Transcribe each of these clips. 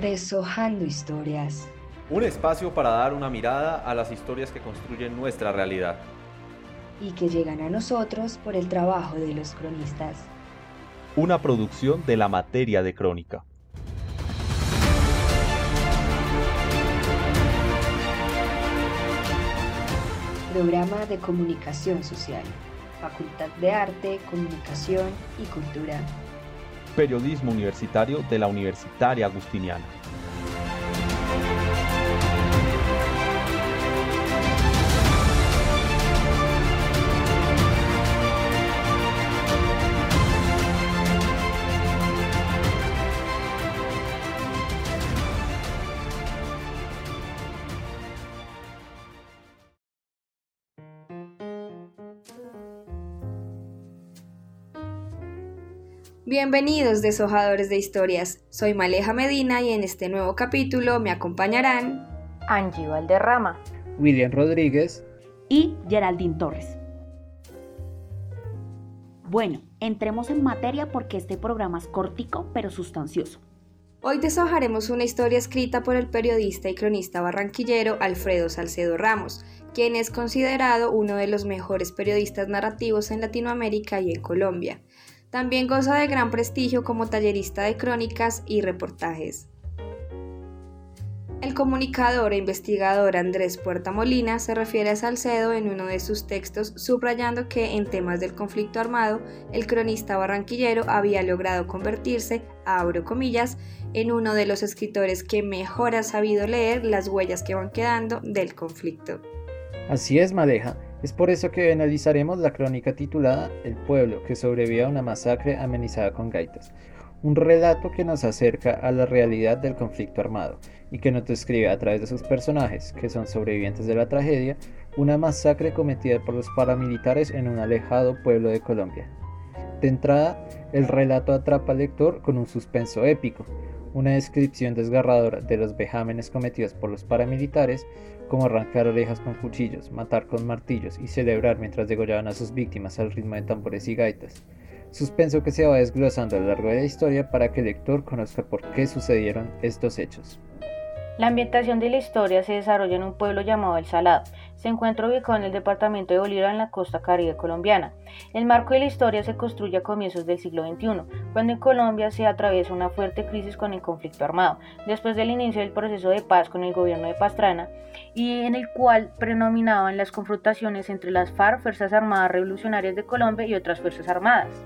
Deshojando historias. Un espacio para dar una mirada a las historias que construyen nuestra realidad. Y que llegan a nosotros por el trabajo de los cronistas. Una producción de la materia de crónica. Programa de Comunicación Social. Facultad de Arte, Comunicación y Cultura. Periodismo Universitario de la Universitaria Agustiniana. Bienvenidos deshojadores de historias, soy Maleja Medina y en este nuevo capítulo me acompañarán Angie Valderrama, William Rodríguez y Geraldine Torres. Bueno, entremos en materia porque este programa es cortico pero sustancioso. Hoy deshojaremos una historia escrita por el periodista y cronista barranquillero Alfredo Salcedo Ramos, quien es considerado uno de los mejores periodistas narrativos en Latinoamérica y en Colombia. También goza de gran prestigio como tallerista de crónicas y reportajes. El comunicador e investigador Andrés Puerta Molina se refiere a Salcedo en uno de sus textos subrayando que en temas del conflicto armado el cronista barranquillero había logrado convertirse, abro comillas, en uno de los escritores que mejor ha sabido leer las huellas que van quedando del conflicto. Así es, Maleja. Es por eso que analizaremos la crónica titulada El pueblo que sobrevivió a una masacre amenizada con gaitas, un relato que nos acerca a la realidad del conflicto armado y que nos describe a través de sus personajes, que son sobrevivientes de la tragedia, una masacre cometida por los paramilitares en un alejado pueblo de Colombia. De entrada, el relato atrapa al lector con un suspenso épico, una descripción desgarradora de los vejámenes cometidos por los paramilitares, como arrancar orejas con cuchillos, matar con martillos y celebrar mientras degollaban a sus víctimas al ritmo de tambores y gaitas. Suspenso que se va desglosando a lo largo de la historia para que el lector conozca por qué sucedieron estos hechos. La ambientación de la historia se desarrolla en un pueblo llamado El Salado. Se encuentra ubicado en el departamento de Bolívar en la costa caribe colombiana. El marco de la historia se construye a comienzos del siglo XXI, cuando en Colombia se atraviesa una fuerte crisis con el conflicto armado, después del inicio del proceso de paz con el gobierno de Pastrana, y en el cual predominaban las confrontaciones entre las FARC, Fuerzas Armadas Revolucionarias de Colombia, y otras Fuerzas Armadas.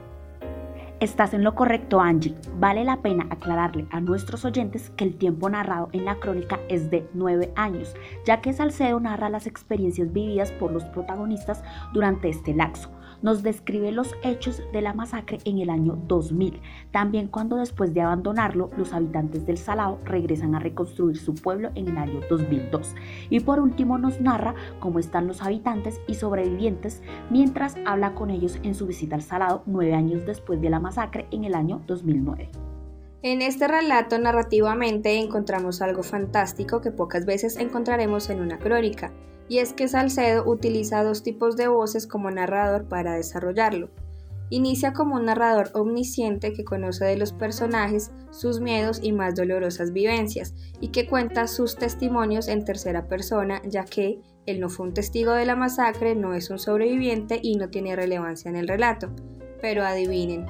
Estás en lo correcto, Angie. Vale la pena aclararle a nuestros oyentes que el tiempo narrado en la crónica es de nueve años, ya que Salcedo narra las experiencias vividas por los protagonistas durante este laxo nos describe los hechos de la masacre en el año 2000, también cuando después de abandonarlo los habitantes del Salao regresan a reconstruir su pueblo en el año 2002. Y por último nos narra cómo están los habitantes y sobrevivientes mientras habla con ellos en su visita al Salado nueve años después de la masacre en el año 2009. En este relato narrativamente encontramos algo fantástico que pocas veces encontraremos en una crónica, y es que Salcedo utiliza dos tipos de voces como narrador para desarrollarlo. Inicia como un narrador omnisciente que conoce de los personajes, sus miedos y más dolorosas vivencias, y que cuenta sus testimonios en tercera persona, ya que él no fue un testigo de la masacre, no es un sobreviviente y no tiene relevancia en el relato. Pero adivinen.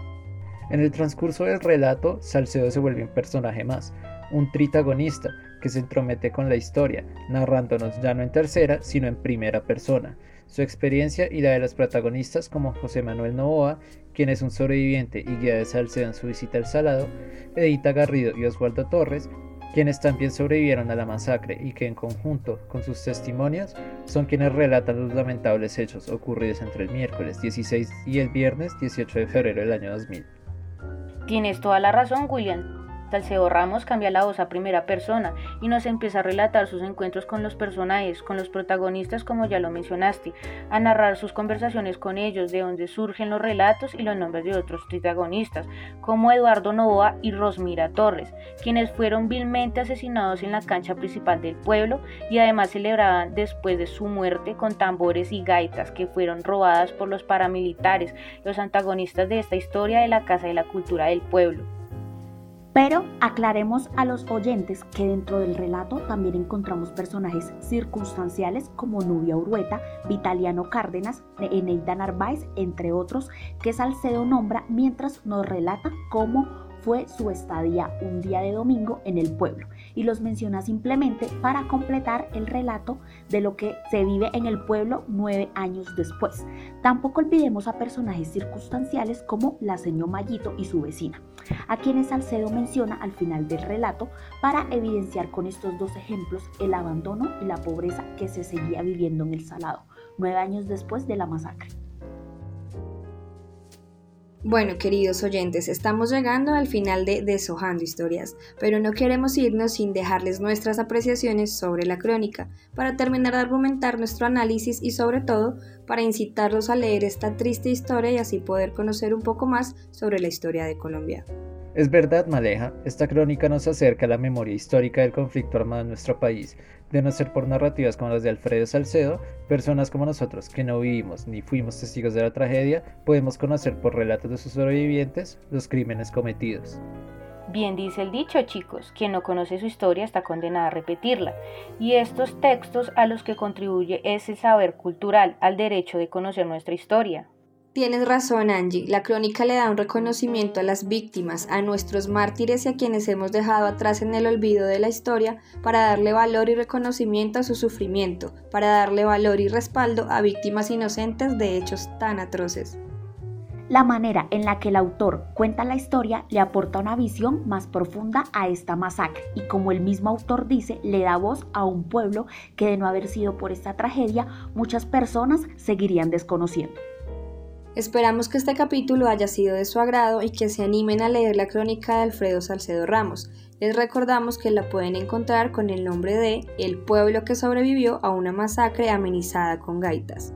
En el transcurso del relato, Salcedo se vuelve un personaje más, un tritagonista, que se entromete con la historia, narrándonos ya no en tercera, sino en primera persona. Su experiencia y la de los protagonistas como José Manuel Novoa, quien es un sobreviviente y guía de Salcedo en su visita al Salado, Edita Garrido y Oswaldo Torres, quienes también sobrevivieron a la masacre y que en conjunto con sus testimonios son quienes relatan los lamentables hechos ocurridos entre el miércoles 16 y el viernes 18 de febrero del año 2000. Tienes toda la razón, William. Salcedo Ramos cambia la voz a primera persona y nos empieza a relatar sus encuentros con los personajes, con los protagonistas como ya lo mencionaste, a narrar sus conversaciones con ellos, de donde surgen los relatos y los nombres de otros protagonistas, como Eduardo Novoa y Rosmira Torres, quienes fueron vilmente asesinados en la cancha principal del pueblo y además celebraban después de su muerte con tambores y gaitas que fueron robadas por los paramilitares, los antagonistas de esta historia de la Casa de la Cultura del Pueblo. Pero aclaremos a los oyentes que dentro del relato también encontramos personajes circunstanciales como Nubia Urueta, Vitaliano Cárdenas, Eneida Narváez, entre otros, que Salcedo nombra mientras nos relata cómo fue su estadía un día de domingo en el pueblo y los menciona simplemente para completar el relato de lo que se vive en el pueblo nueve años después. Tampoco olvidemos a personajes circunstanciales como la señora Mayito y su vecina, a quienes Salcedo menciona al final del relato para evidenciar con estos dos ejemplos el abandono y la pobreza que se seguía viviendo en el Salado, nueve años después de la masacre. Bueno, queridos oyentes, estamos llegando al final de Deshojando Historias, pero no queremos irnos sin dejarles nuestras apreciaciones sobre la crónica, para terminar de argumentar nuestro análisis y sobre todo para incitarlos a leer esta triste historia y así poder conocer un poco más sobre la historia de Colombia. Es verdad, Maleja, esta crónica nos acerca a la memoria histórica del conflicto armado en nuestro país. De no ser por narrativas como las de Alfredo Salcedo, personas como nosotros, que no vivimos ni fuimos testigos de la tragedia, podemos conocer por relatos de sus sobrevivientes los crímenes cometidos. Bien dice el dicho, chicos, quien no conoce su historia está condenada a repetirla. Y estos textos a los que contribuye ese saber cultural al derecho de conocer nuestra historia. Tienes razón, Angie. La crónica le da un reconocimiento a las víctimas, a nuestros mártires y a quienes hemos dejado atrás en el olvido de la historia para darle valor y reconocimiento a su sufrimiento, para darle valor y respaldo a víctimas inocentes de hechos tan atroces. La manera en la que el autor cuenta la historia le aporta una visión más profunda a esta masacre y como el mismo autor dice, le da voz a un pueblo que de no haber sido por esta tragedia, muchas personas seguirían desconociendo. Esperamos que este capítulo haya sido de su agrado y que se animen a leer la crónica de Alfredo Salcedo Ramos. Les recordamos que la pueden encontrar con el nombre de El pueblo que sobrevivió a una masacre amenizada con gaitas.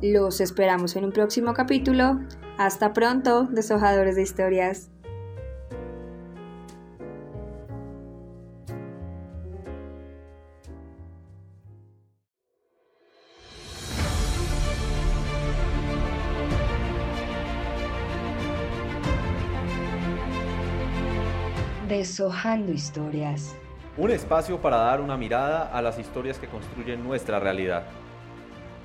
Los esperamos en un próximo capítulo. Hasta pronto, deshojadores de historias. Deshojando historias. Un espacio para dar una mirada a las historias que construyen nuestra realidad.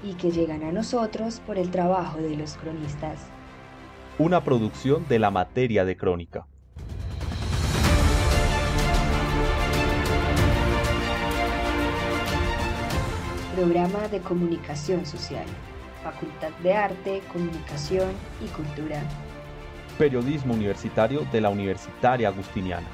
Y que llegan a nosotros por el trabajo de los cronistas. Una producción de la materia de crónica. Programa de Comunicación Social. Facultad de Arte, Comunicación y Cultura periodismo universitario de la Universitaria Agustiniana.